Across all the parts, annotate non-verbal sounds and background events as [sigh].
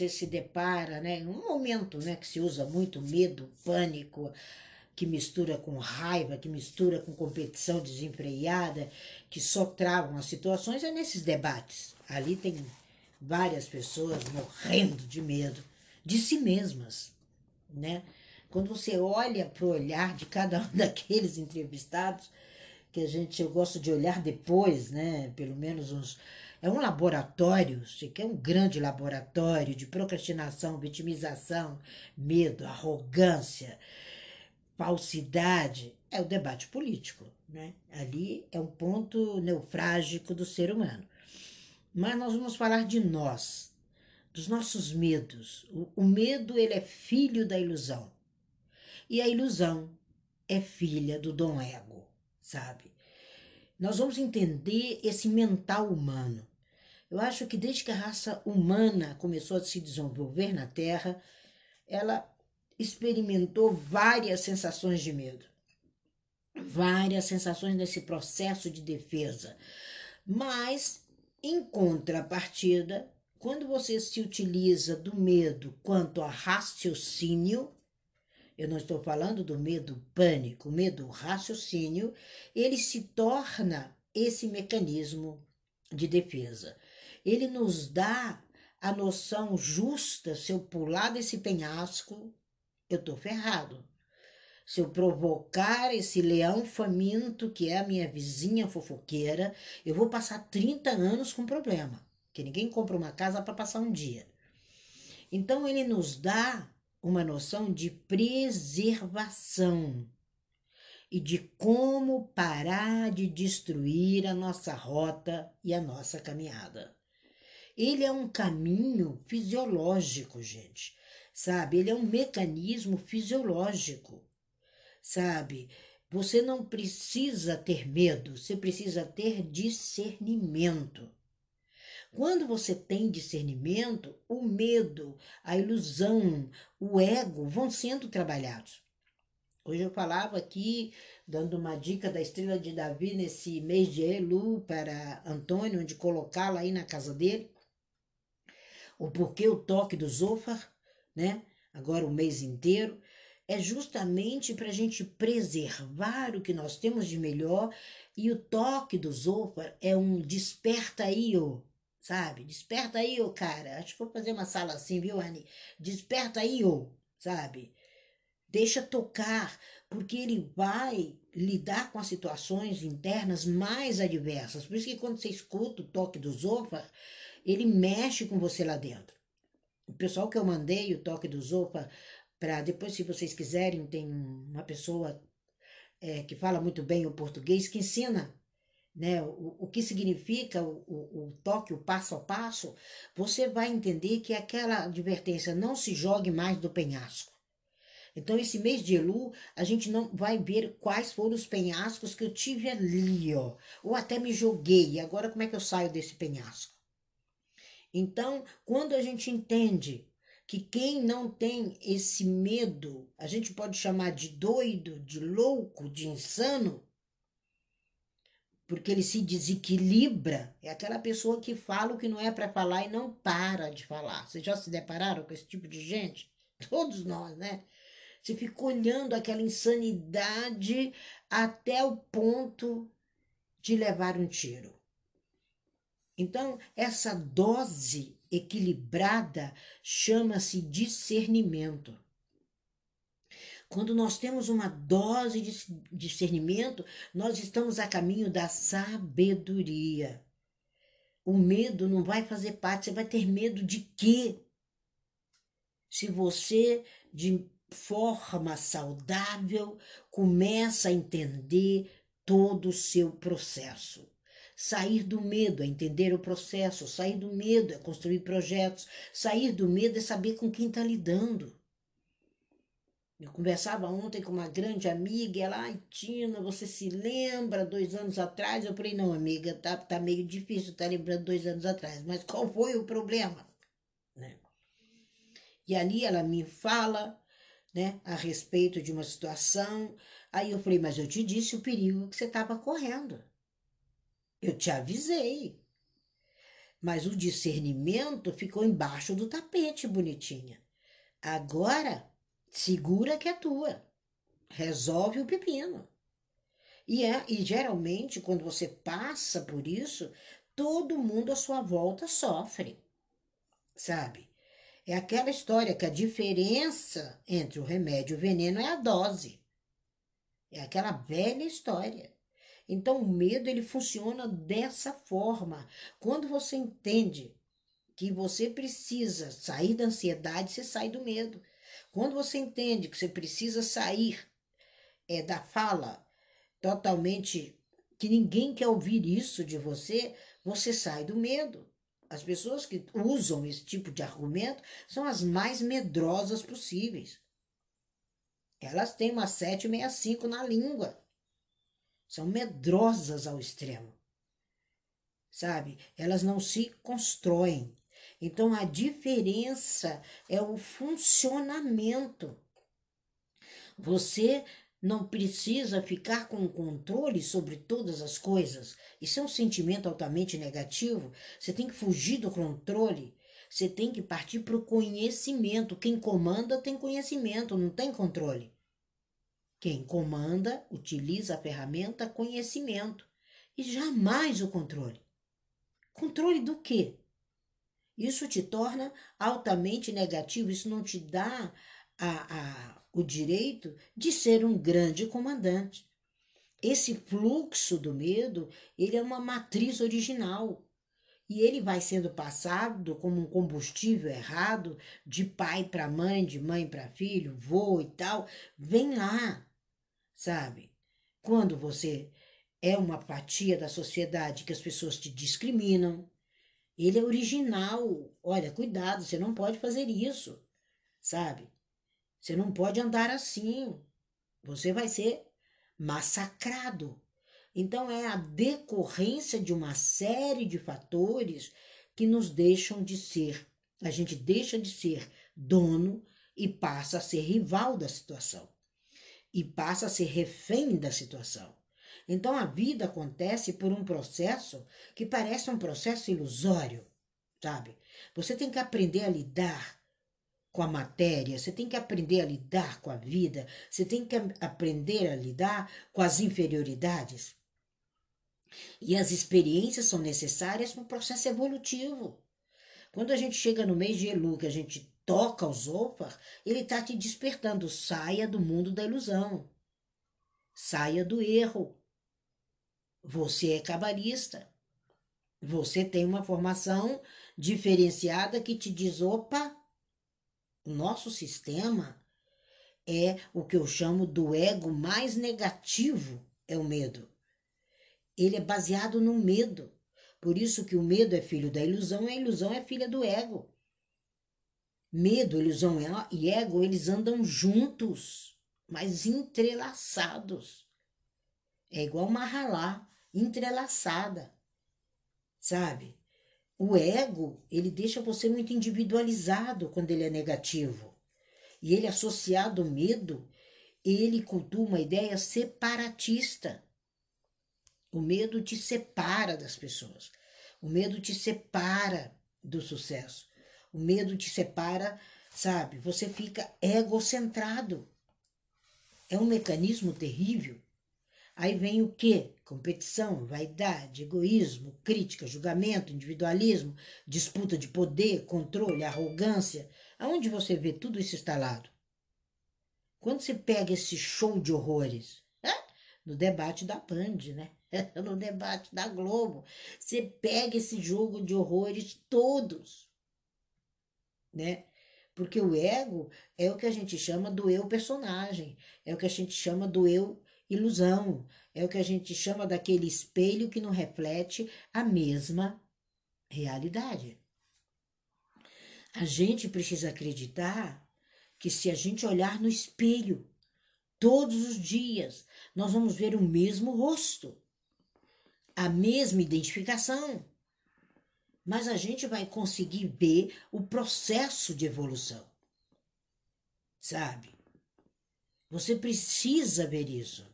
você se depara, né, um momento, né, que se usa muito medo, pânico, que mistura com raiva, que mistura com competição desenfreada, que só travam as situações, é nesses debates. Ali tem várias pessoas morrendo de medo de si mesmas, né? Quando você olha para o olhar de cada um [laughs] daqueles entrevistados, que a gente eu gosto de olhar depois, né? Pelo menos uns é um laboratório, que é um grande laboratório de procrastinação, vitimização, medo, arrogância, falsidade. É o debate político, né? Ali é um ponto neufrágico do ser humano. Mas nós vamos falar de nós, dos nossos medos. O, o medo ele é filho da ilusão e a ilusão é filha do dom ego, sabe? Nós vamos entender esse mental humano. Eu acho que desde que a raça humana começou a se desenvolver na Terra, ela experimentou várias sensações de medo, várias sensações nesse processo de defesa. Mas, em contrapartida, quando você se utiliza do medo quanto a raciocínio, eu não estou falando do medo pânico, medo raciocínio, ele se torna esse mecanismo de defesa. Ele nos dá a noção justa, se eu pular desse penhasco, eu tô ferrado. Se eu provocar esse leão faminto, que é a minha vizinha fofoqueira, eu vou passar 30 anos com problema. Que ninguém compra uma casa para passar um dia. Então ele nos dá uma noção de preservação e de como parar de destruir a nossa rota e a nossa caminhada. Ele é um caminho fisiológico, gente, sabe? Ele é um mecanismo fisiológico, sabe? Você não precisa ter medo, você precisa ter discernimento. Quando você tem discernimento, o medo, a ilusão, o ego vão sendo trabalhados. Hoje eu falava aqui, dando uma dica da estrela de Davi nesse mês de Elu para Antônio, onde colocá-la aí na casa dele. O porquê o toque do Zofar, né? Agora o mês inteiro. É justamente para a gente preservar o que nós temos de melhor. E o toque do Zofar é um desperta aí, ó sabe? Desperta aí, ô cara. Acho que vou fazer uma sala assim, viu, Anne? Desperta aí, ô, sabe? Deixa tocar, porque ele vai lidar com as situações internas mais adversas. Por isso que quando você escuta o toque do Zofa, ele mexe com você lá dentro. O pessoal que eu mandei o toque do Zofa, para depois, se vocês quiserem, tem uma pessoa é, que fala muito bem o português que ensina né, o, o que significa o, o, o, toque, o passo a passo, você vai entender que aquela advertência não se jogue mais do penhasco. Então, esse mês de Elu, a gente não vai ver quais foram os penhascos que eu tive ali, ó. Ou até me joguei, agora como é que eu saio desse penhasco? Então, quando a gente entende que quem não tem esse medo, a gente pode chamar de doido, de louco, de insano, porque ele se desequilibra. É aquela pessoa que fala o que não é para falar e não para de falar. Vocês já se depararam com esse tipo de gente? [laughs] Todos nós, né? Você fica olhando aquela insanidade até o ponto de levar um tiro. Então, essa dose equilibrada chama-se discernimento. Quando nós temos uma dose de discernimento, nós estamos a caminho da sabedoria. O medo não vai fazer parte, você vai ter medo de quê? Se você, de forma saudável, começa a entender todo o seu processo. Sair do medo é entender o processo, sair do medo é construir projetos, sair do medo é saber com quem está lidando. Eu conversava ontem com uma grande amiga, e ela, ai, Tina, você se lembra dois anos atrás? Eu falei, não, amiga, tá, tá meio difícil estar tá lembrando dois anos atrás, mas qual foi o problema? Né? E ali ela me fala, né, a respeito de uma situação. Aí eu falei, mas eu te disse o perigo que você estava correndo. Eu te avisei. Mas o discernimento ficou embaixo do tapete, bonitinha. Agora, segura que é tua. Resolve o pepino. E, é, e geralmente, quando você passa por isso, todo mundo à sua volta sofre. Sabe? É aquela história que a diferença entre o remédio e o veneno é a dose. É aquela velha história. Então o medo ele funciona dessa forma. Quando você entende que você precisa sair da ansiedade, você sai do medo. Quando você entende que você precisa sair é da fala totalmente que ninguém quer ouvir isso de você, você sai do medo. As pessoas que usam esse tipo de argumento são as mais medrosas possíveis. Elas têm uma 765 na língua. São medrosas ao extremo. Sabe? Elas não se constroem. Então a diferença é o funcionamento. Você não precisa ficar com controle sobre todas as coisas. Isso é um sentimento altamente negativo. Você tem que fugir do controle. Você tem que partir para o conhecimento. Quem comanda tem conhecimento, não tem controle. Quem comanda utiliza a ferramenta conhecimento e jamais o controle. Controle do quê? Isso te torna altamente negativo, isso não te dá a, a o direito de ser um grande comandante. Esse fluxo do medo, ele é uma matriz original. E ele vai sendo passado como um combustível errado, de pai para mãe, de mãe para filho, vô e tal. Vem lá, sabe? Quando você é uma fatia da sociedade que as pessoas te discriminam, ele é original. Olha, cuidado, você não pode fazer isso, sabe? Você não pode andar assim. Você vai ser massacrado. Então, é a decorrência de uma série de fatores que nos deixam de ser. A gente deixa de ser dono e passa a ser rival da situação. E passa a ser refém da situação. Então, a vida acontece por um processo que parece um processo ilusório, sabe? Você tem que aprender a lidar com a matéria, você tem que aprender a lidar com a vida, você tem que aprender a lidar com as inferioridades. E as experiências são necessárias para o processo evolutivo. Quando a gente chega no mês de Elu, que a gente toca o Zofar, ele está te despertando. Saia do mundo da ilusão. Saia do erro. Você é cabalista. Você tem uma formação diferenciada que te diz: opa, o nosso sistema é o que eu chamo do ego mais negativo, é o medo. Ele é baseado no medo. Por isso que o medo é filho da ilusão e a ilusão é filha do ego. Medo, ilusão e ego, eles andam juntos, mas entrelaçados. É igual uma ralá, entrelaçada. Sabe? O ego, ele deixa você muito individualizado quando ele é negativo. E ele associado ao medo, ele cultua uma ideia separatista. O medo te separa das pessoas. O medo te separa do sucesso. O medo te separa, sabe? Você fica egocentrado. É um mecanismo terrível Aí vem o quê? Competição, vaidade, egoísmo, crítica, julgamento, individualismo, disputa de poder, controle, arrogância. Aonde você vê tudo isso instalado? Quando você pega esse show de horrores, é? no debate da Band, né? [laughs] no debate da Globo, você pega esse jogo de horrores todos, né? Porque o ego é o que a gente chama do eu personagem, é o que a gente chama do eu ilusão. É o que a gente chama daquele espelho que não reflete a mesma realidade. A gente precisa acreditar que se a gente olhar no espelho todos os dias, nós vamos ver o mesmo rosto, a mesma identificação. Mas a gente vai conseguir ver o processo de evolução. Sabe? Você precisa ver isso.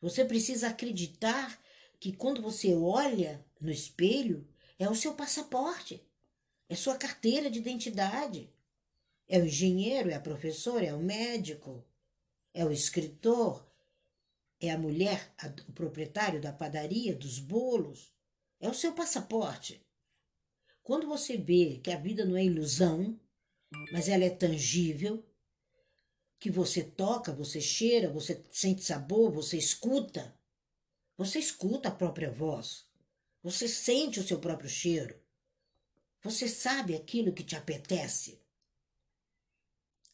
Você precisa acreditar que quando você olha no espelho, é o seu passaporte, é sua carteira de identidade. É o engenheiro, é a professora, é o médico, é o escritor, é a mulher, a, o proprietário da padaria, dos bolos. É o seu passaporte. Quando você vê que a vida não é ilusão, mas ela é tangível, que você toca, você cheira, você sente sabor, você escuta, você escuta a própria voz, você sente o seu próprio cheiro, você sabe aquilo que te apetece.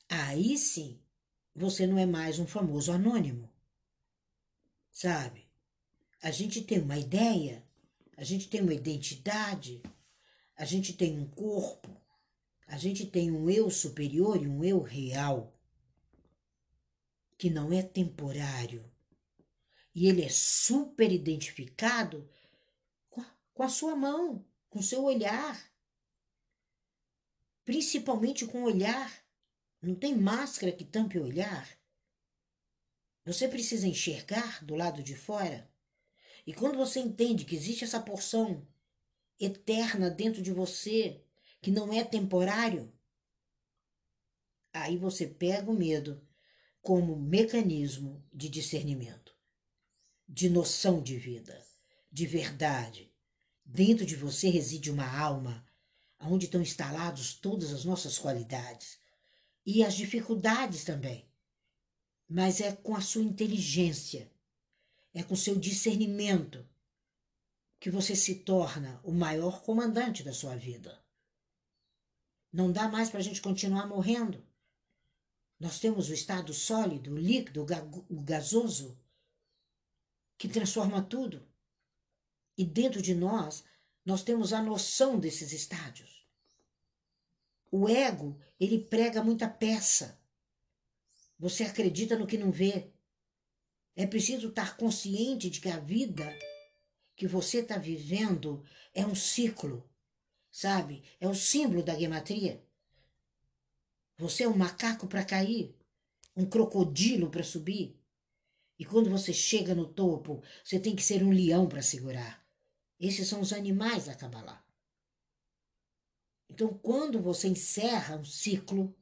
Aí sim, você não é mais um famoso anônimo. Sabe? A gente tem uma ideia, a gente tem uma identidade, a gente tem um corpo, a gente tem um eu superior e um eu real, que não é temporário. E ele é super identificado com a, sua mão, com o seu olhar. Principalmente com o olhar não tem máscara que tampe o olhar. Você precisa enxergar do lado de fora. E quando você entende que existe essa porção eterna dentro de você, que não é temporário, aí você pega o medo como mecanismo de discernimento, de noção de vida, de verdade. Dentro de você reside uma alma onde estão instalados todas as nossas qualidades e as dificuldades também. Mas é com a sua inteligência, é com seu discernimento que você se torna o maior comandante da sua vida. Não dá mais para a gente continuar morrendo. Nós temos o estado sólido, o líquido, o gasoso, que transforma tudo. E dentro de nós, nós temos a noção desses estádios. O ego, ele prega muita peça. Você acredita no que não vê. É preciso estar consciente de que a vida que você está vivendo é um ciclo, sabe? É o símbolo da gematria. Você é um macaco para cair, um crocodilo para subir. E quando você chega no topo, você tem que ser um leão para segurar. Esses são os animais da Kabbalah. Então, quando você encerra um ciclo,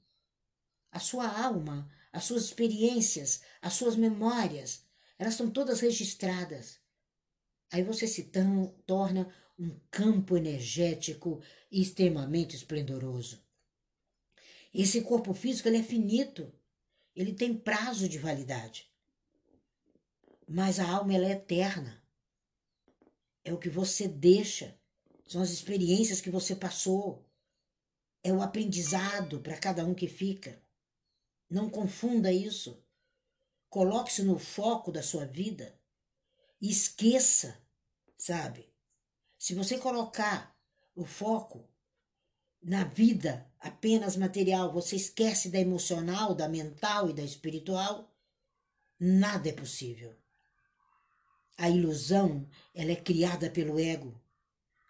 a sua alma, as suas experiências, as suas memórias, elas estão todas registradas. Aí você se torna um campo energético extremamente esplendoroso. Esse corpo físico ele é finito, ele tem prazo de validade. Mas a alma ela é eterna. É o que você deixa, são as experiências que você passou, é o aprendizado para cada um que fica. Não confunda isso. Coloque-se no foco da sua vida e esqueça, sabe? Se você colocar o foco na vida apenas material, você esquece da emocional, da mental e da espiritual, nada é possível. A ilusão, ela é criada pelo ego.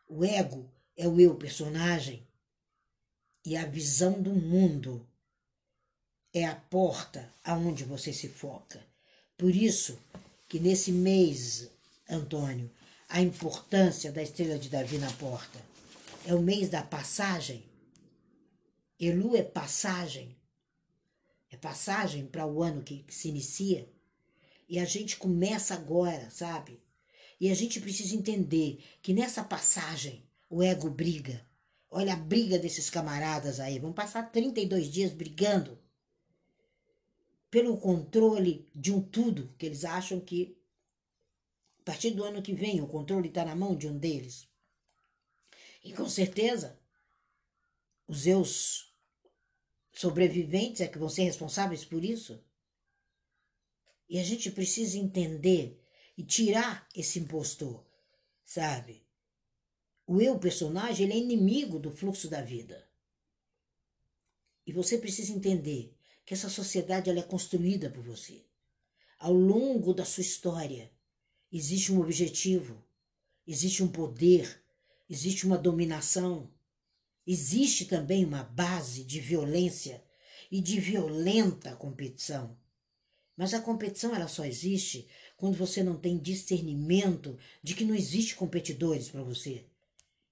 O ego é o eu personagem e a visão do mundo é a porta aonde você se foca. Por isso que nesse mês, Antônio, a importância da estrela de Davi na porta. É o mês da passagem. Elu é passagem. É passagem para o ano que, que se inicia. E a gente começa agora, sabe? E a gente precisa entender que nessa passagem o ego briga, Olha a briga desses camaradas aí. Vão passar 32 dias brigando pelo controle de um tudo que eles acham que a partir do ano que vem o controle está na mão de um deles. E com certeza os seus sobreviventes é que vão ser responsáveis por isso. E a gente precisa entender e tirar esse impostor, sabe? O eu personagem ele é inimigo do fluxo da vida. E você precisa entender que essa sociedade ela é construída por você. Ao longo da sua história, existe um objetivo, existe um poder, existe uma dominação, existe também uma base de violência e de violenta competição. Mas a competição ela só existe quando você não tem discernimento de que não existe competidores para você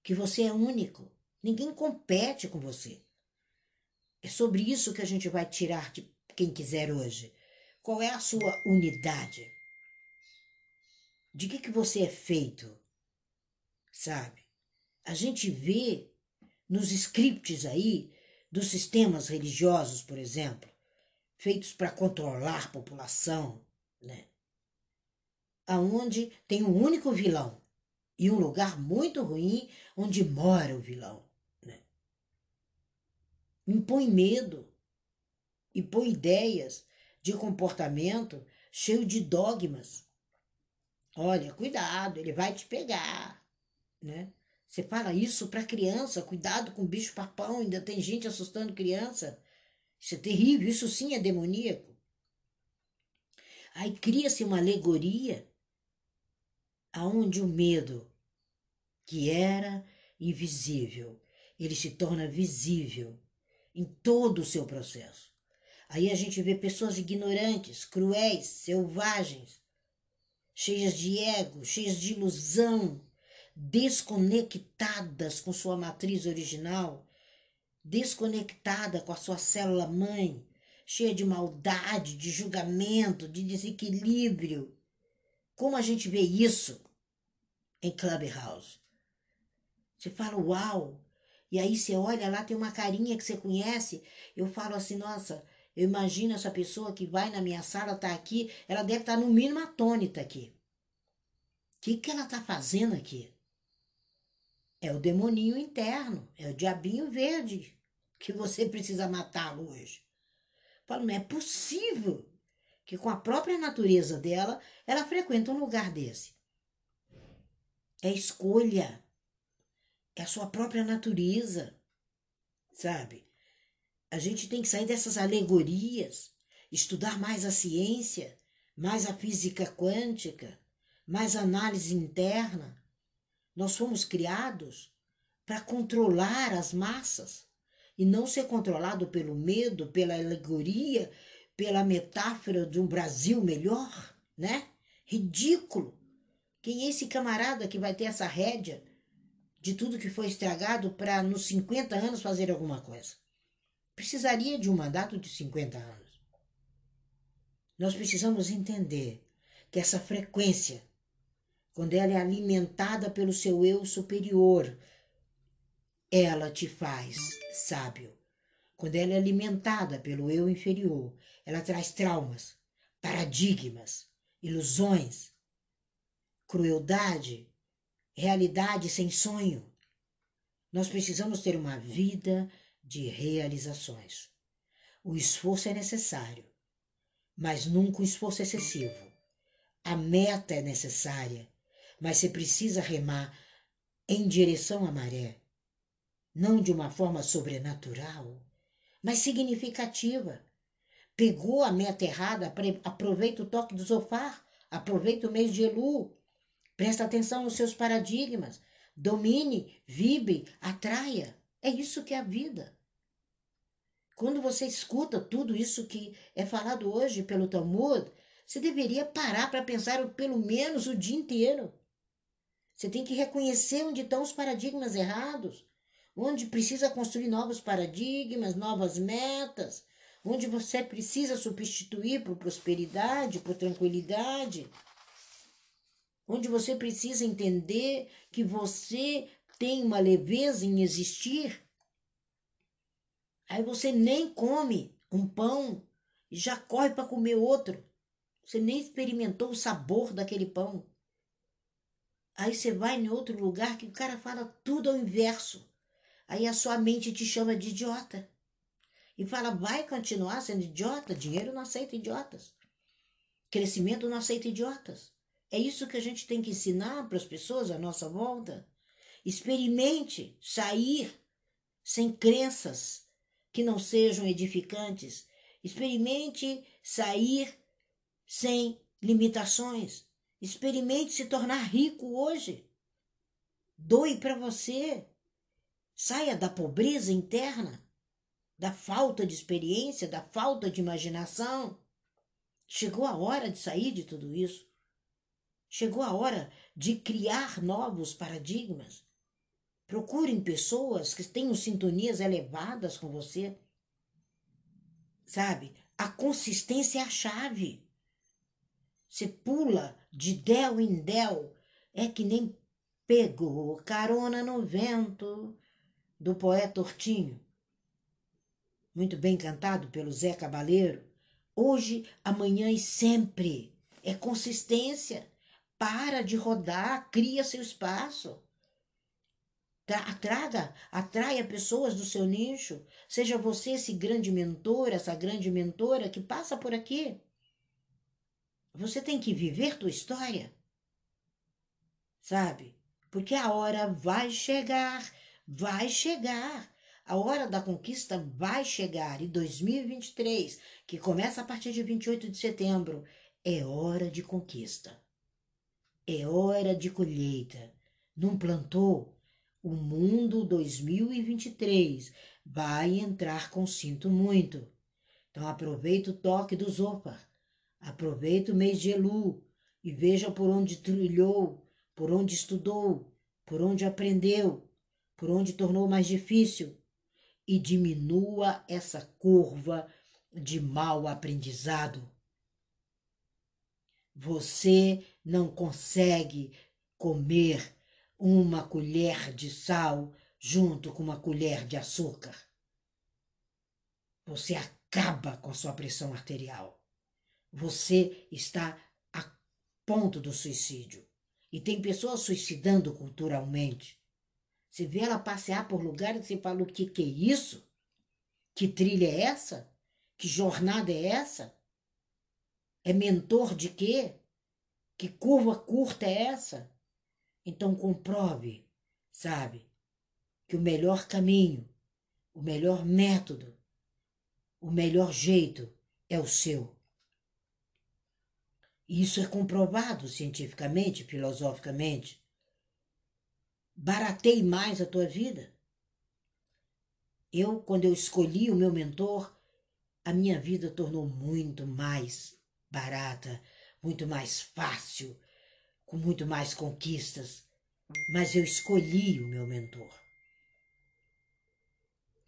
que você é único. Ninguém compete com você. É sobre isso que a gente vai tirar de quem quiser hoje. Qual é a sua unidade? De que, que você é feito? Sabe? A gente vê nos scripts aí dos sistemas religiosos, por exemplo, feitos para controlar a população, né? Aonde tem um único vilão e um lugar muito ruim onde mora o vilão? Impõe medo, impõe ideias de comportamento cheio de dogmas. Olha, cuidado, ele vai te pegar, né? Você fala isso para criança, cuidado com bicho papão, ainda tem gente assustando criança. Isso é terrível, isso sim é demoníaco. Aí cria-se uma alegoria aonde o medo, que era invisível, ele se torna visível em todo o seu processo. Aí a gente vê pessoas ignorantes, cruéis, selvagens, cheias de ego, cheias de ilusão, desconectadas com sua matriz original, desconectada com a sua célula mãe, cheia de maldade, de julgamento, de desequilíbrio. Como a gente vê isso em Clubhouse? Você fala, uau! E aí você olha lá, tem uma carinha que você conhece. Eu falo assim, nossa, eu imagino essa pessoa que vai na minha sala, tá aqui, ela deve estar tá no mínimo atônita aqui. O que, que ela está fazendo aqui? É o demoninho interno, é o diabinho verde que você [laughs] precisa matá-lo hoje. Falo, não é possível que com a própria natureza dela, ela frequenta um lugar desse. É escolha. É a sua própria natureza, sabe? A gente tem que sair dessas alegorias, estudar mais a ciência, mais a física quântica, mais a análise interna, nós fomos criados para controlar as massas e não ser controlado pelo medo, pela alegoria, pela metáfora de um Brasil melhor, né? Ridículo. Quem é esse camarada que vai ter essa rédea de tudo que foi estragado para nos 50 anos fazer alguma coisa? Precisaria de um mandato de 50 anos. Nós precisamos entender que essa frequência quando ela é alimentada pelo seu eu superior, ela te faz sábio. Quando ela é alimentada pelo eu inferior, ela traz traumas, paradigmas, ilusões, crueldade, realidade sem sonho. Nós precisamos ter uma vida de realizações. O esforço é necessário, mas nunca um esforço excessivo. A meta é necessária, mas você precisa remar em direção à maré, não de uma forma sobrenatural, mas significativa. Pegou a meta errada, aproveita o toque do sofá, aproveita o mês de Elu, presta atenção nos seus paradigmas, domine, vibre, atraia. É isso que é a vida. Quando você escuta tudo isso que é falado hoje pelo Talmud, você deveria parar para pensar pelo menos o dia inteiro. Você tem que reconhecer onde estão os paradigmas errados, onde precisa construir novos paradigmas, novas metas, onde você precisa substituir por prosperidade, por tranquilidade, onde você precisa entender que você tem uma leveza em existir. Aí você nem come um pão e já corre para comer outro. Você nem experimentou o sabor daquele pão. Aí você vai em outro lugar que o cara fala tudo ao inverso. Aí a sua mente te chama de idiota. E fala, vai continuar sendo idiota? Dinheiro não aceita idiotas. Crescimento não aceita idiotas. É isso que a gente tem que ensinar para as pessoas à nossa volta. Experimente sair sem crenças que não sejam edificantes. Experimente sair sem limitações. Experimente se tornar rico hoje. Doe para você. Saia da pobreza interna, da falta de experiência, da falta de imaginação. Chegou a hora de sair de tudo isso. Chegou a hora de criar novos paradigmas. Procurem pessoas que tenham sintonias elevadas com você. Sabe? A consistência é a chave. Você pula de del em del. É que nem pegou carona no vento do poeta Hortinho. Muito bem cantado pelo Zé Cabaleiro. Hoje, amanhã e sempre. É consistência. Para de rodar, cria seu espaço. Atraga, atraia pessoas do seu nicho. Seja você esse grande mentor, essa grande mentora que passa por aqui. Você tem que viver tua história. Sabe? Porque a hora vai chegar, vai chegar. A hora da conquista vai chegar. E 2023, que começa a partir de 28 de setembro, é hora de conquista. É hora de colheita. Não plantou? O mundo 2023 vai entrar com sinto muito. Então aproveita o toque do Zopa. Aproveita o mês de Elu e veja por onde trilhou, por onde estudou, por onde aprendeu, por onde tornou mais difícil e diminua essa curva de mau aprendizado. Você não consegue comer uma colher de sal junto com uma colher de açúcar. Você acaba com a sua pressão arterial. Você está a ponto do suicídio. E tem pessoas suicidando culturalmente. Você vê ela passear por lugares e você fala: o que, que é isso? Que trilha é essa? Que jornada é essa? É mentor de quê? Que curva curta é essa? Então comprove, sabe, que o melhor caminho, o melhor método, o melhor jeito é o seu. E isso é comprovado cientificamente, filosoficamente. Baratei mais a tua vida. Eu, quando eu escolhi o meu mentor, a minha vida tornou muito mais barata, muito mais fácil, com muito mais conquistas. Mas eu escolhi o meu mentor.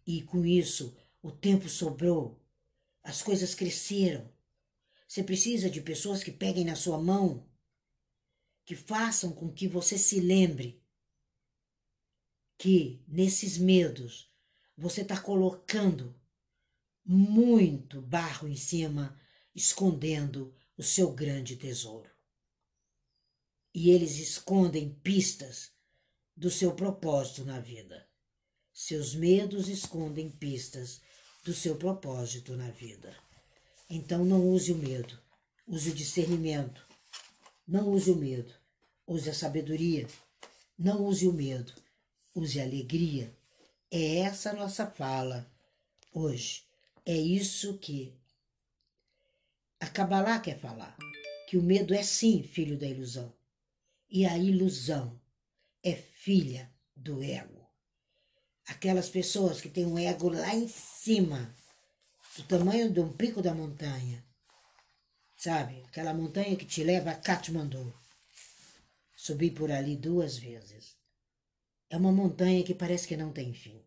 E com isso, o tempo sobrou, as coisas cresceram. Você precisa de pessoas que peguem na sua mão, que façam com que você se lembre que nesses medos você está colocando muito barro em cima, escondendo o seu grande tesouro. E eles escondem pistas do seu propósito na vida. Seus medos escondem pistas do seu propósito na vida. Então não use o medo, use o discernimento. Não use o medo, use a sabedoria. Não use o medo, use a alegria. É essa a nossa fala hoje. É isso que a Kabbalah quer falar que o medo é sim filho da ilusão. E a ilusão é filha do ego. Aquelas pessoas que têm um ego lá em cima, do tamanho de um pico da montanha. Sabe? Aquela montanha que te leva a Katmandu. Subi por ali duas vezes. É uma montanha que parece que não tem fim.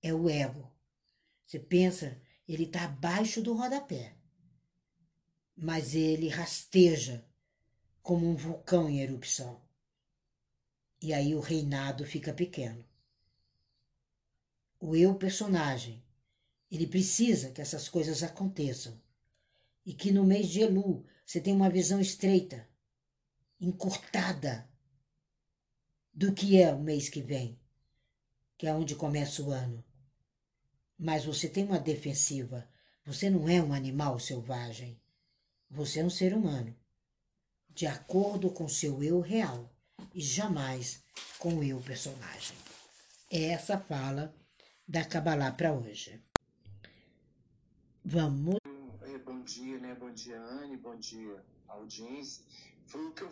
É o ego. Você pensa ele está abaixo do rodapé. Mas ele rasteja como um vulcão em erupção. E aí o reinado fica pequeno. O eu personagem, ele precisa que essas coisas aconteçam. E que no mês de Elu você tem uma visão estreita, encurtada do que é o mês que vem, que é onde começa o ano mas você tem uma defensiva. Você não é um animal selvagem. Você é um ser humano, de acordo com seu eu real e jamais com o eu personagem. É essa fala da Kabbalah para hoje. Vamos. É, bom dia, né? Bom dia, Anne. Bom dia, audiência. Foi o que eu